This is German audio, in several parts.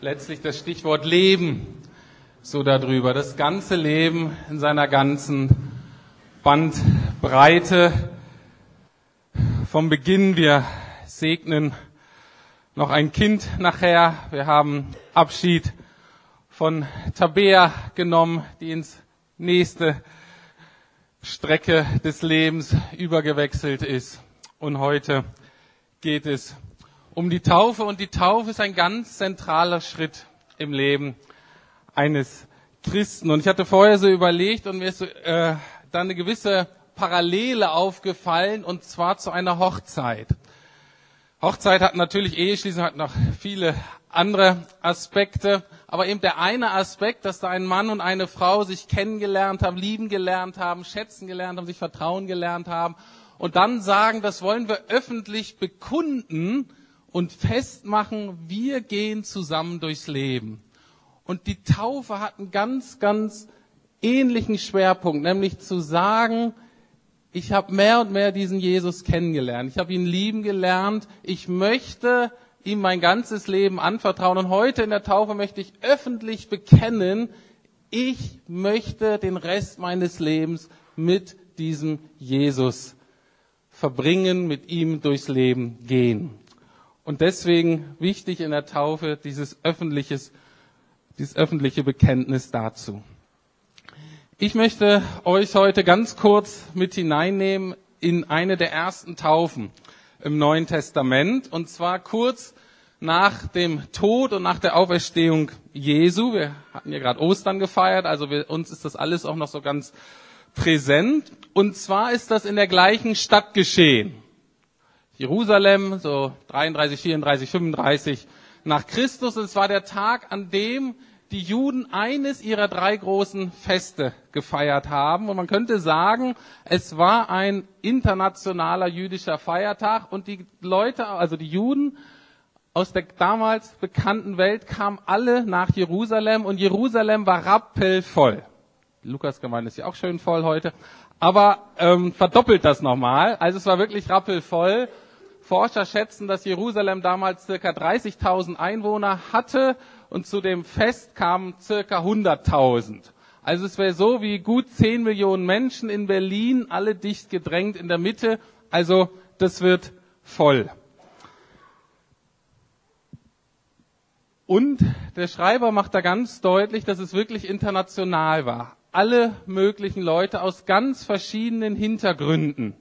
letztlich das Stichwort Leben so darüber. Das ganze Leben in seiner ganzen Bandbreite. Vom Beginn, wir segnen noch ein Kind nachher. Wir haben Abschied von Tabea genommen, die ins nächste Strecke des Lebens übergewechselt ist. Und heute geht es um die Taufe. Und die Taufe ist ein ganz zentraler Schritt im Leben eines Christen. Und ich hatte vorher so überlegt und mir ist so, äh, da eine gewisse Parallele aufgefallen, und zwar zu einer Hochzeit. Hochzeit hat natürlich Eheschließung hat noch viele andere Aspekte, aber eben der eine Aspekt, dass da ein Mann und eine Frau sich kennengelernt haben, lieben gelernt haben, schätzen gelernt haben, sich vertrauen gelernt haben und dann sagen, das wollen wir öffentlich bekunden und festmachen, wir gehen zusammen durchs Leben. Und die Taufe hat einen ganz, ganz ähnlichen Schwerpunkt, nämlich zu sagen, ich habe mehr und mehr diesen Jesus kennengelernt. Ich habe ihn lieben gelernt. Ich möchte ihm mein ganzes Leben anvertrauen. Und heute in der Taufe möchte ich öffentlich bekennen, ich möchte den Rest meines Lebens mit diesem Jesus verbringen, mit ihm durchs Leben gehen. Und deswegen wichtig in der Taufe dieses öffentliches, dieses öffentliche Bekenntnis dazu. Ich möchte euch heute ganz kurz mit hineinnehmen in eine der ersten Taufen im Neuen Testament und zwar kurz nach dem Tod und nach der Auferstehung Jesu. Wir hatten ja gerade Ostern gefeiert, also wir, uns ist das alles auch noch so ganz präsent. Und zwar ist das in der gleichen Stadt geschehen. Jerusalem, so 33, 34, 35 nach Christus. Und es war der Tag, an dem die Juden eines ihrer drei großen Feste gefeiert haben. Und man könnte sagen, es war ein internationaler jüdischer Feiertag und die Leute, also die Juden aus der damals bekannten Welt kamen alle nach Jerusalem und Jerusalem war rappelvoll. Lukas Gemeinde ist ja auch schön voll heute. Aber ähm, verdoppelt das nochmal. Also es war wirklich rappelvoll. Forscher schätzen, dass Jerusalem damals circa 30.000 Einwohner hatte und zu dem Fest kamen circa 100.000. Also es wäre so wie gut 10 Millionen Menschen in Berlin, alle dicht gedrängt in der Mitte. Also das wird voll. Und der Schreiber macht da ganz deutlich, dass es wirklich international war alle möglichen Leute aus ganz verschiedenen Hintergründen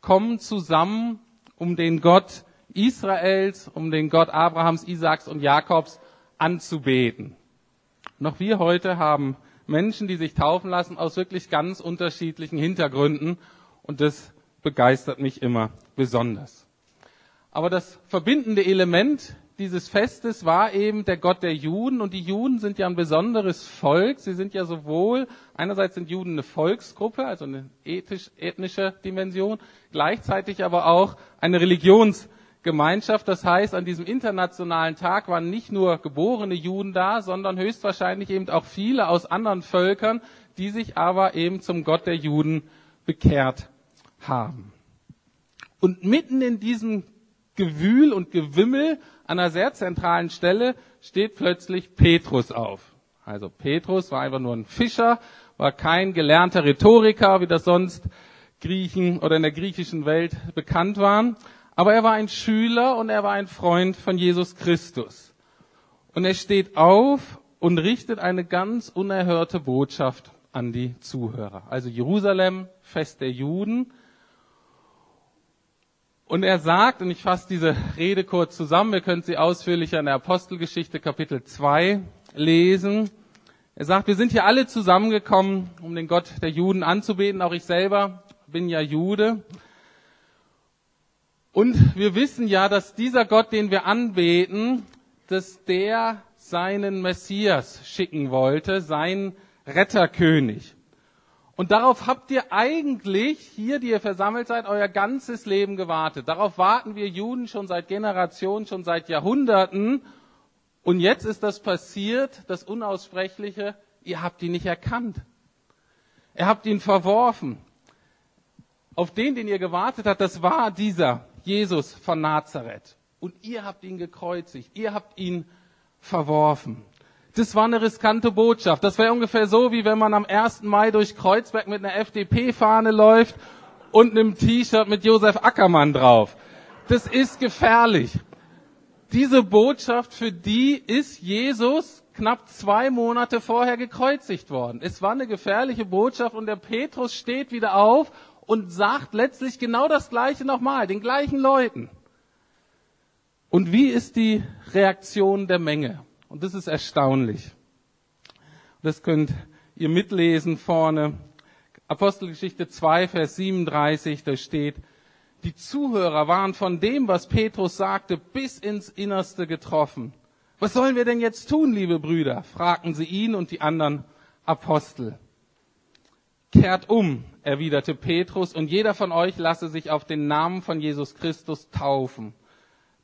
kommen zusammen, um den Gott Israels, um den Gott Abrahams, Isaaks und Jakobs anzubeten. Noch wir heute haben Menschen, die sich taufen lassen aus wirklich ganz unterschiedlichen Hintergründen und das begeistert mich immer besonders. Aber das verbindende Element dieses Festes war eben der Gott der Juden und die Juden sind ja ein besonderes Volk. Sie sind ja sowohl, einerseits sind Juden eine Volksgruppe, also eine ethisch, ethnische Dimension, gleichzeitig aber auch eine Religionsgemeinschaft. Das heißt, an diesem internationalen Tag waren nicht nur geborene Juden da, sondern höchstwahrscheinlich eben auch viele aus anderen Völkern, die sich aber eben zum Gott der Juden bekehrt haben. Und mitten in diesem Gewühl und Gewimmel an einer sehr zentralen Stelle steht plötzlich Petrus auf. Also Petrus war einfach nur ein Fischer, war kein gelernter Rhetoriker, wie das sonst Griechen oder in der griechischen Welt bekannt waren. Aber er war ein Schüler und er war ein Freund von Jesus Christus. Und er steht auf und richtet eine ganz unerhörte Botschaft an die Zuhörer. Also Jerusalem, Fest der Juden. Und er sagt, und ich fasse diese Rede kurz zusammen, wir können sie ausführlicher in der Apostelgeschichte Kapitel 2 lesen. Er sagt, wir sind hier alle zusammengekommen, um den Gott der Juden anzubeten. Auch ich selber bin ja Jude. Und wir wissen ja, dass dieser Gott, den wir anbeten, dass der seinen Messias schicken wollte, seinen Retterkönig. Und darauf habt ihr eigentlich hier, die ihr versammelt seid, euer ganzes Leben gewartet. Darauf warten wir Juden schon seit Generationen, schon seit Jahrhunderten. Und jetzt ist das passiert, das Unaussprechliche, ihr habt ihn nicht erkannt. Ihr habt ihn verworfen. Auf den, den ihr gewartet habt, das war dieser Jesus von Nazareth. Und ihr habt ihn gekreuzigt. Ihr habt ihn verworfen. Das war eine riskante Botschaft. Das wäre ungefähr so, wie wenn man am 1. Mai durch Kreuzberg mit einer FDP-Fahne läuft und einem T-Shirt mit Josef Ackermann drauf. Das ist gefährlich. Diese Botschaft, für die ist Jesus knapp zwei Monate vorher gekreuzigt worden. Es war eine gefährliche Botschaft und der Petrus steht wieder auf und sagt letztlich genau das Gleiche nochmal, den gleichen Leuten. Und wie ist die Reaktion der Menge? Und das ist erstaunlich. Das könnt ihr mitlesen vorne. Apostelgeschichte 2, Vers 37, da steht, die Zuhörer waren von dem, was Petrus sagte, bis ins Innerste getroffen. Was sollen wir denn jetzt tun, liebe Brüder? fragten sie ihn und die anderen Apostel. Kehrt um, erwiderte Petrus, und jeder von euch lasse sich auf den Namen von Jesus Christus taufen.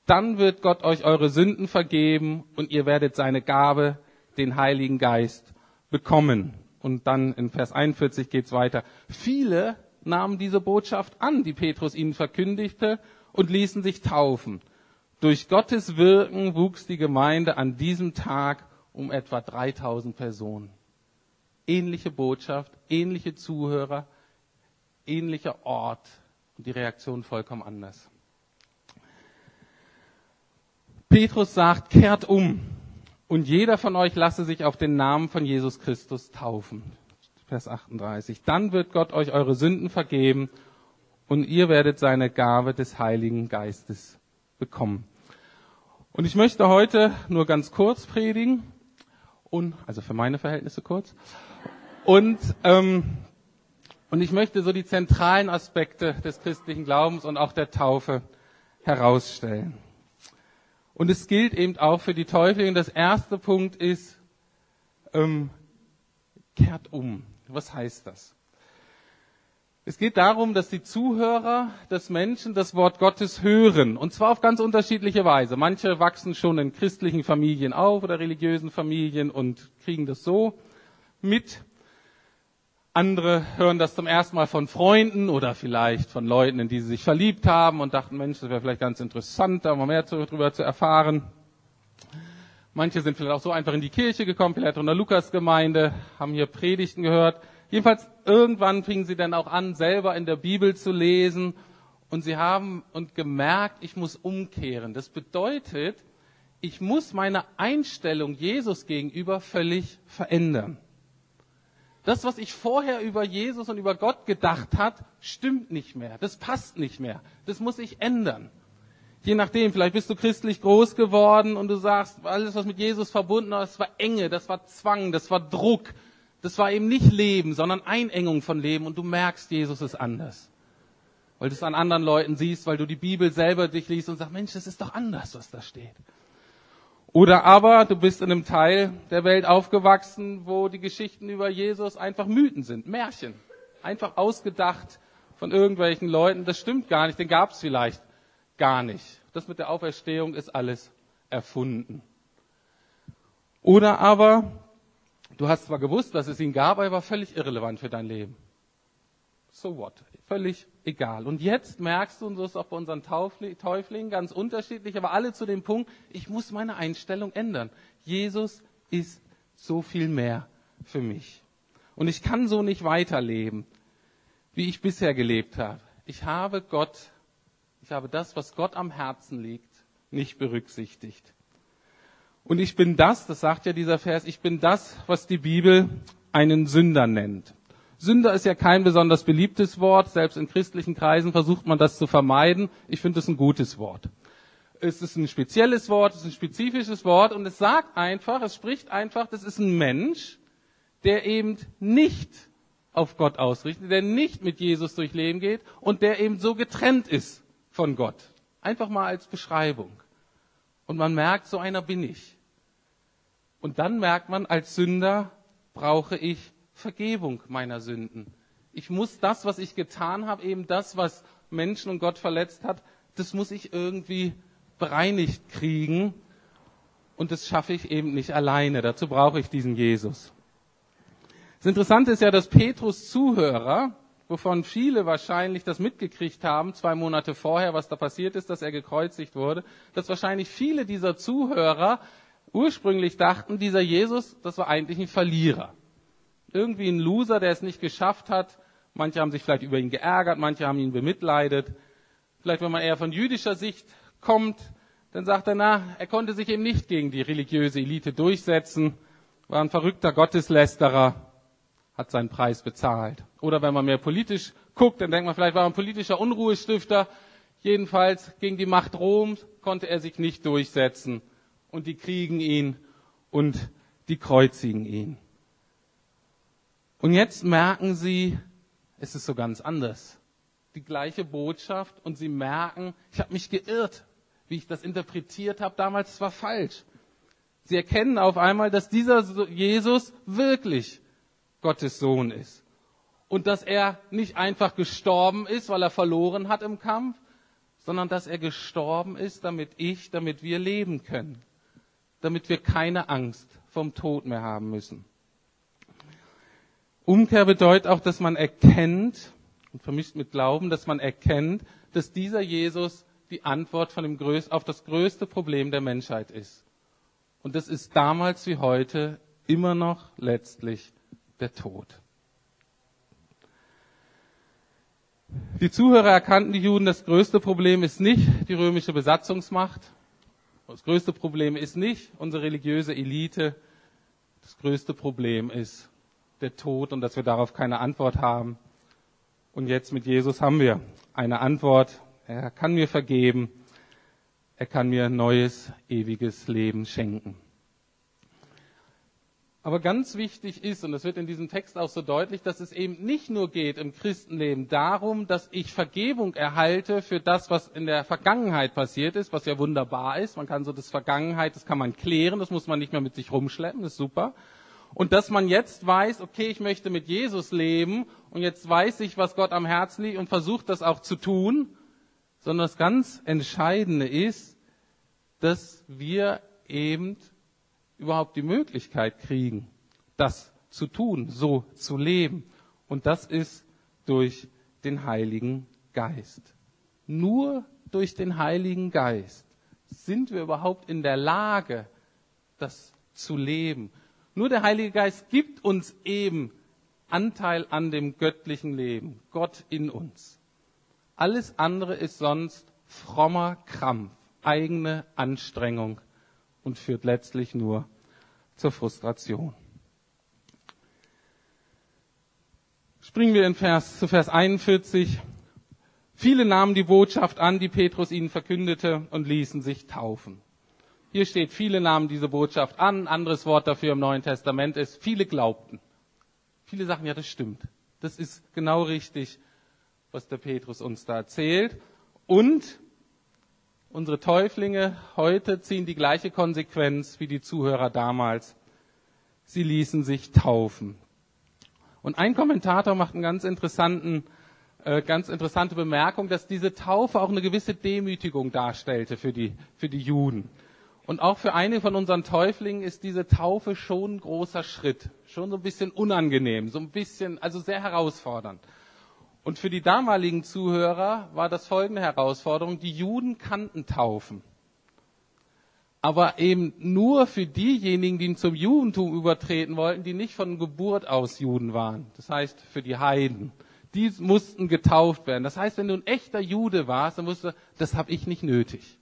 Dann wird Gott euch eure Sünden vergeben und ihr werdet seine Gabe, den Heiligen Geist, bekommen. Und dann in Vers 41 geht's weiter. Viele nahmen diese Botschaft an, die Petrus ihnen verkündigte, und ließen sich taufen. Durch Gottes Wirken wuchs die Gemeinde an diesem Tag um etwa 3000 Personen. Ähnliche Botschaft, ähnliche Zuhörer, ähnlicher Ort und die Reaktion vollkommen anders. Petrus sagt, kehrt um und jeder von euch lasse sich auf den Namen von Jesus Christus taufen. Vers 38. Dann wird Gott euch eure Sünden vergeben und ihr werdet seine Gabe des Heiligen Geistes bekommen. Und ich möchte heute nur ganz kurz predigen und also für meine Verhältnisse kurz und ähm, und ich möchte so die zentralen Aspekte des christlichen Glaubens und auch der Taufe herausstellen. Und es gilt eben auch für die Täuflinge. Das erste Punkt ist, ähm, kehrt um. Was heißt das? Es geht darum, dass die Zuhörer des Menschen das Wort Gottes hören. Und zwar auf ganz unterschiedliche Weise. Manche wachsen schon in christlichen Familien auf oder religiösen Familien und kriegen das so mit. Andere hören das zum ersten Mal von Freunden oder vielleicht von Leuten, in die sie sich verliebt haben und dachten, Mensch, das wäre vielleicht ganz interessant, da mal mehr darüber zu erfahren. Manche sind vielleicht auch so einfach in die Kirche gekommen, vielleicht in der Lukasgemeinde, haben hier Predigten gehört. Jedenfalls irgendwann fingen sie dann auch an, selber in der Bibel zu lesen und sie haben und gemerkt, ich muss umkehren. Das bedeutet, ich muss meine Einstellung Jesus gegenüber völlig verändern. Das, was ich vorher über Jesus und über Gott gedacht hat, stimmt nicht mehr. Das passt nicht mehr. Das muss ich ändern. Je nachdem, vielleicht bist du christlich groß geworden und du sagst, alles, was mit Jesus verbunden war, das war Enge, das war Zwang, das war Druck. Das war eben nicht Leben, sondern Einengung von Leben und du merkst, Jesus ist anders. Weil du es an anderen Leuten siehst, weil du die Bibel selber durchliest und sagst, Mensch, das ist doch anders, was da steht. Oder aber du bist in einem Teil der Welt aufgewachsen, wo die Geschichten über Jesus einfach Mythen sind, Märchen. Einfach ausgedacht von irgendwelchen Leuten. Das stimmt gar nicht, den gab es vielleicht gar nicht. Das mit der Auferstehung ist alles erfunden. Oder aber, du hast zwar gewusst, dass es ihn gab, aber er war völlig irrelevant für dein Leben. So what? Völlig egal. Und jetzt merkst du, und so ist auch bei unseren Täuflingen ganz unterschiedlich, aber alle zu dem Punkt, ich muss meine Einstellung ändern. Jesus ist so viel mehr für mich. Und ich kann so nicht weiterleben, wie ich bisher gelebt habe. Ich habe Gott ich habe das, was Gott am Herzen liegt, nicht berücksichtigt. Und ich bin das, das sagt ja dieser Vers, ich bin das, was die Bibel einen Sünder nennt. Sünder ist ja kein besonders beliebtes Wort, selbst in christlichen Kreisen versucht man das zu vermeiden. Ich finde es ein gutes Wort. Es ist ein spezielles Wort, es ist ein spezifisches Wort und es sagt einfach, es spricht einfach, das ist ein Mensch, der eben nicht auf Gott ausrichtet, der nicht mit Jesus durch Leben geht und der eben so getrennt ist von Gott. Einfach mal als Beschreibung. Und man merkt, so einer bin ich. Und dann merkt man, als Sünder brauche ich Vergebung meiner Sünden. Ich muss das, was ich getan habe, eben das, was Menschen und Gott verletzt hat, das muss ich irgendwie bereinigt kriegen. Und das schaffe ich eben nicht alleine. Dazu brauche ich diesen Jesus. Das Interessante ist ja, dass Petrus Zuhörer wovon viele wahrscheinlich das mitgekriegt haben, zwei Monate vorher, was da passiert ist, dass er gekreuzigt wurde, dass wahrscheinlich viele dieser Zuhörer ursprünglich dachten, dieser Jesus, das war eigentlich ein Verlierer. Irgendwie ein Loser, der es nicht geschafft hat. Manche haben sich vielleicht über ihn geärgert, manche haben ihn bemitleidet. Vielleicht, wenn man eher von jüdischer Sicht kommt, dann sagt er, na, er konnte sich eben nicht gegen die religiöse Elite durchsetzen, war ein verrückter Gotteslästerer, hat seinen Preis bezahlt. Oder wenn man mehr politisch guckt, dann denkt man, vielleicht war er ein politischer Unruhestifter. Jedenfalls gegen die Macht Roms konnte er sich nicht durchsetzen. Und die kriegen ihn und die kreuzigen ihn. Und jetzt merken sie, es ist so ganz anders. Die gleiche Botschaft und sie merken, ich habe mich geirrt, wie ich das interpretiert habe damals, es war falsch. Sie erkennen auf einmal, dass dieser Jesus wirklich Gottes Sohn ist. Und dass er nicht einfach gestorben ist, weil er verloren hat im Kampf, sondern dass er gestorben ist, damit ich, damit wir leben können. Damit wir keine Angst vom Tod mehr haben müssen. Umkehr bedeutet auch, dass man erkennt, und vermischt mit Glauben, dass man erkennt, dass dieser Jesus die Antwort von dem größ auf das größte Problem der Menschheit ist. Und das ist damals wie heute immer noch letztlich der Tod. Die Zuhörer erkannten die Juden, das größte Problem ist nicht die römische Besatzungsmacht. Das größte Problem ist nicht unsere religiöse Elite. Das größte Problem ist der Tod und dass wir darauf keine Antwort haben. Und jetzt mit Jesus haben wir eine Antwort. Er kann mir vergeben. Er kann mir neues, ewiges Leben schenken. Aber ganz wichtig ist, und das wird in diesem Text auch so deutlich, dass es eben nicht nur geht im Christenleben darum, dass ich Vergebung erhalte für das, was in der Vergangenheit passiert ist, was ja wunderbar ist. Man kann so das Vergangenheit, das kann man klären, das muss man nicht mehr mit sich rumschleppen, das ist super. Und dass man jetzt weiß, okay, ich möchte mit Jesus leben und jetzt weiß ich, was Gott am Herzen liegt und versucht das auch zu tun, sondern das ganz Entscheidende ist, dass wir eben überhaupt die Möglichkeit kriegen, das zu tun, so zu leben. Und das ist durch den Heiligen Geist. Nur durch den Heiligen Geist sind wir überhaupt in der Lage, das zu leben. Nur der Heilige Geist gibt uns eben Anteil an dem göttlichen Leben, Gott in uns. Alles andere ist sonst frommer Krampf, eigene Anstrengung, und führt letztlich nur zur Frustration. Springen wir in Vers, zu Vers 41. Viele nahmen die Botschaft an, die Petrus ihnen verkündete und ließen sich taufen. Hier steht, viele nahmen diese Botschaft an. Anderes Wort dafür im Neuen Testament ist, viele glaubten. Viele sagen, ja, das stimmt. Das ist genau richtig, was der Petrus uns da erzählt. Und Unsere Täuflinge heute ziehen die gleiche Konsequenz wie die Zuhörer damals. Sie ließen sich taufen. Und ein Kommentator macht einen ganz interessanten, äh, ganz interessante Bemerkung, dass diese Taufe auch eine gewisse Demütigung darstellte für die, für die Juden. Und auch für einige von unseren Täuflingen ist diese Taufe schon ein großer Schritt, schon so ein bisschen unangenehm, so ein bisschen, also sehr herausfordernd. Und für die damaligen Zuhörer war das folgende Herausforderung. Die Juden kannten Taufen. Aber eben nur für diejenigen, die zum Judentum übertreten wollten, die nicht von Geburt aus Juden waren. Das heißt, für die Heiden. Die mussten getauft werden. Das heißt, wenn du ein echter Jude warst, dann musst du, das habe ich nicht nötig.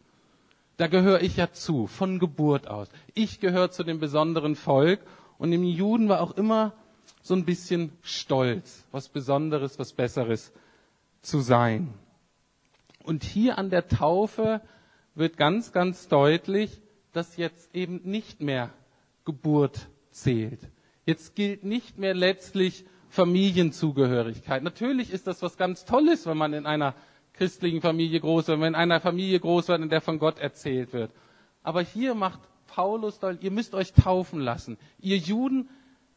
Da gehöre ich ja zu, von Geburt aus. Ich gehöre zu dem besonderen Volk. Und im Juden war auch immer so ein bisschen stolz, was Besonderes, was Besseres zu sein. Und hier an der Taufe wird ganz, ganz deutlich, dass jetzt eben nicht mehr Geburt zählt. Jetzt gilt nicht mehr letztlich Familienzugehörigkeit. Natürlich ist das was ganz Tolles, wenn man in einer christlichen Familie groß wird, wenn in einer Familie groß wird, in der von Gott erzählt wird. Aber hier macht Paulus deutlich, ihr müsst euch taufen lassen. Ihr Juden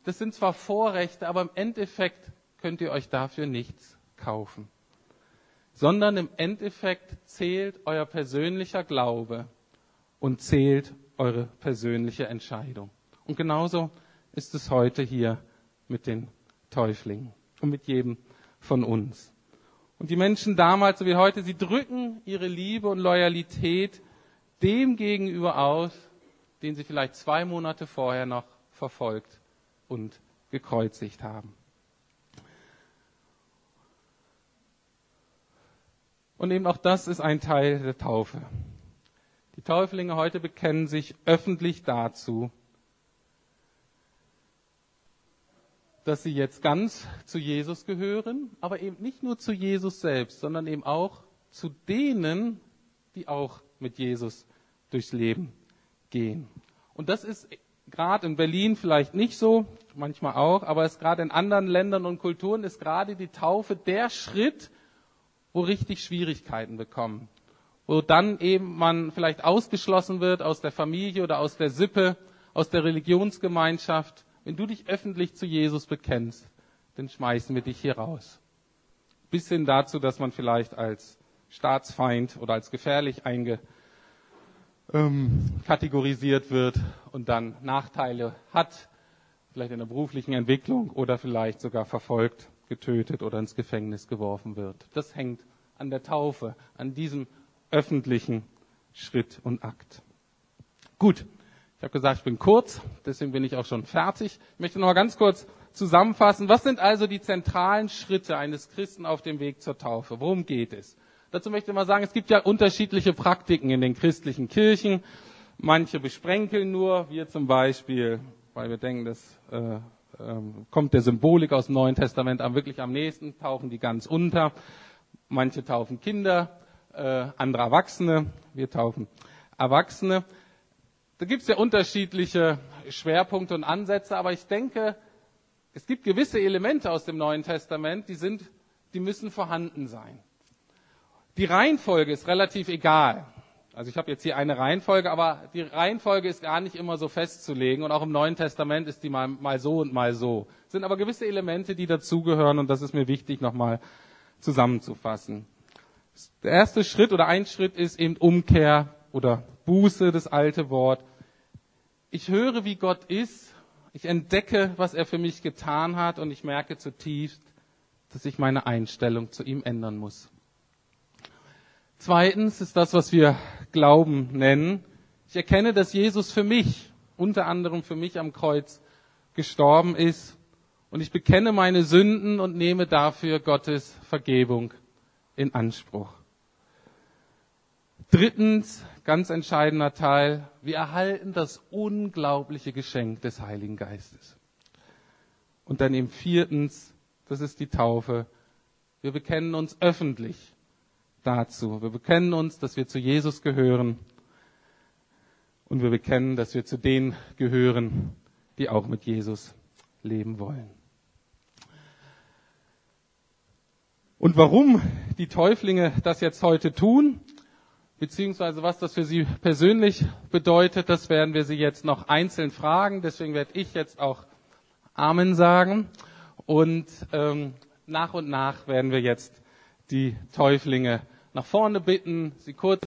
das sind zwar Vorrechte, aber im Endeffekt könnt ihr euch dafür nichts kaufen. Sondern im Endeffekt zählt euer persönlicher Glaube und zählt eure persönliche Entscheidung. Und genauso ist es heute hier mit den Täuflingen und mit jedem von uns. Und die Menschen damals, so wie heute, sie drücken ihre Liebe und Loyalität dem gegenüber aus, den sie vielleicht zwei Monate vorher noch verfolgt und gekreuzigt haben. Und eben auch das ist ein Teil der Taufe. Die Täuflinge heute bekennen sich öffentlich dazu, dass sie jetzt ganz zu Jesus gehören, aber eben nicht nur zu Jesus selbst, sondern eben auch zu denen, die auch mit Jesus durchs Leben gehen. Und das ist gerade in Berlin vielleicht nicht so, manchmal auch, aber es gerade in anderen Ländern und Kulturen ist gerade die Taufe der Schritt, wo richtig Schwierigkeiten bekommen, wo dann eben man vielleicht ausgeschlossen wird aus der Familie oder aus der Sippe, aus der Religionsgemeinschaft. Wenn du dich öffentlich zu Jesus bekennst, dann schmeißen wir dich hier raus. Bis hin dazu, dass man vielleicht als Staatsfeind oder als gefährlich einge, ähm, kategorisiert wird und dann Nachteile hat, vielleicht in der beruflichen Entwicklung oder vielleicht sogar verfolgt getötet oder ins Gefängnis geworfen wird. Das hängt an der Taufe, an diesem öffentlichen Schritt und Akt. Gut, ich habe gesagt, ich bin kurz, deswegen bin ich auch schon fertig. Ich möchte noch mal ganz kurz zusammenfassen. Was sind also die zentralen Schritte eines Christen auf dem Weg zur Taufe? Worum geht es? Dazu möchte ich mal sagen, es gibt ja unterschiedliche Praktiken in den christlichen Kirchen. Manche besprenkeln nur, wir zum Beispiel, weil wir denken, das äh, ähm, kommt der Symbolik aus dem Neuen Testament am wirklich am nächsten, tauchen die ganz unter. Manche taufen Kinder, äh, andere Erwachsene. Wir taufen Erwachsene. Da gibt es ja unterschiedliche Schwerpunkte und Ansätze, aber ich denke, es gibt gewisse Elemente aus dem Neuen Testament, die sind, die müssen vorhanden sein. Die Reihenfolge ist relativ egal. Also ich habe jetzt hier eine Reihenfolge, aber die Reihenfolge ist gar nicht immer so festzulegen und auch im Neuen Testament ist die mal, mal so und mal so. Es sind aber gewisse Elemente, die dazugehören und das ist mir wichtig nochmal zusammenzufassen. Der erste Schritt oder ein Schritt ist eben Umkehr oder Buße, das alte Wort. Ich höre, wie Gott ist. Ich entdecke, was er für mich getan hat und ich merke zutiefst, dass ich meine Einstellung zu ihm ändern muss. Zweitens ist das, was wir Glauben nennen. Ich erkenne, dass Jesus für mich, unter anderem für mich am Kreuz, gestorben ist. Und ich bekenne meine Sünden und nehme dafür Gottes Vergebung in Anspruch. Drittens, ganz entscheidender Teil, wir erhalten das unglaubliche Geschenk des Heiligen Geistes. Und dann eben viertens, das ist die Taufe. Wir bekennen uns öffentlich dazu. Wir bekennen uns, dass wir zu Jesus gehören und wir bekennen, dass wir zu denen gehören, die auch mit Jesus leben wollen. Und warum die Täuflinge das jetzt heute tun, beziehungsweise was das für sie persönlich bedeutet, das werden wir sie jetzt noch einzeln fragen. Deswegen werde ich jetzt auch Amen sagen. Und ähm, nach und nach werden wir jetzt die Täuflinge nach vorne bitten, sie kurz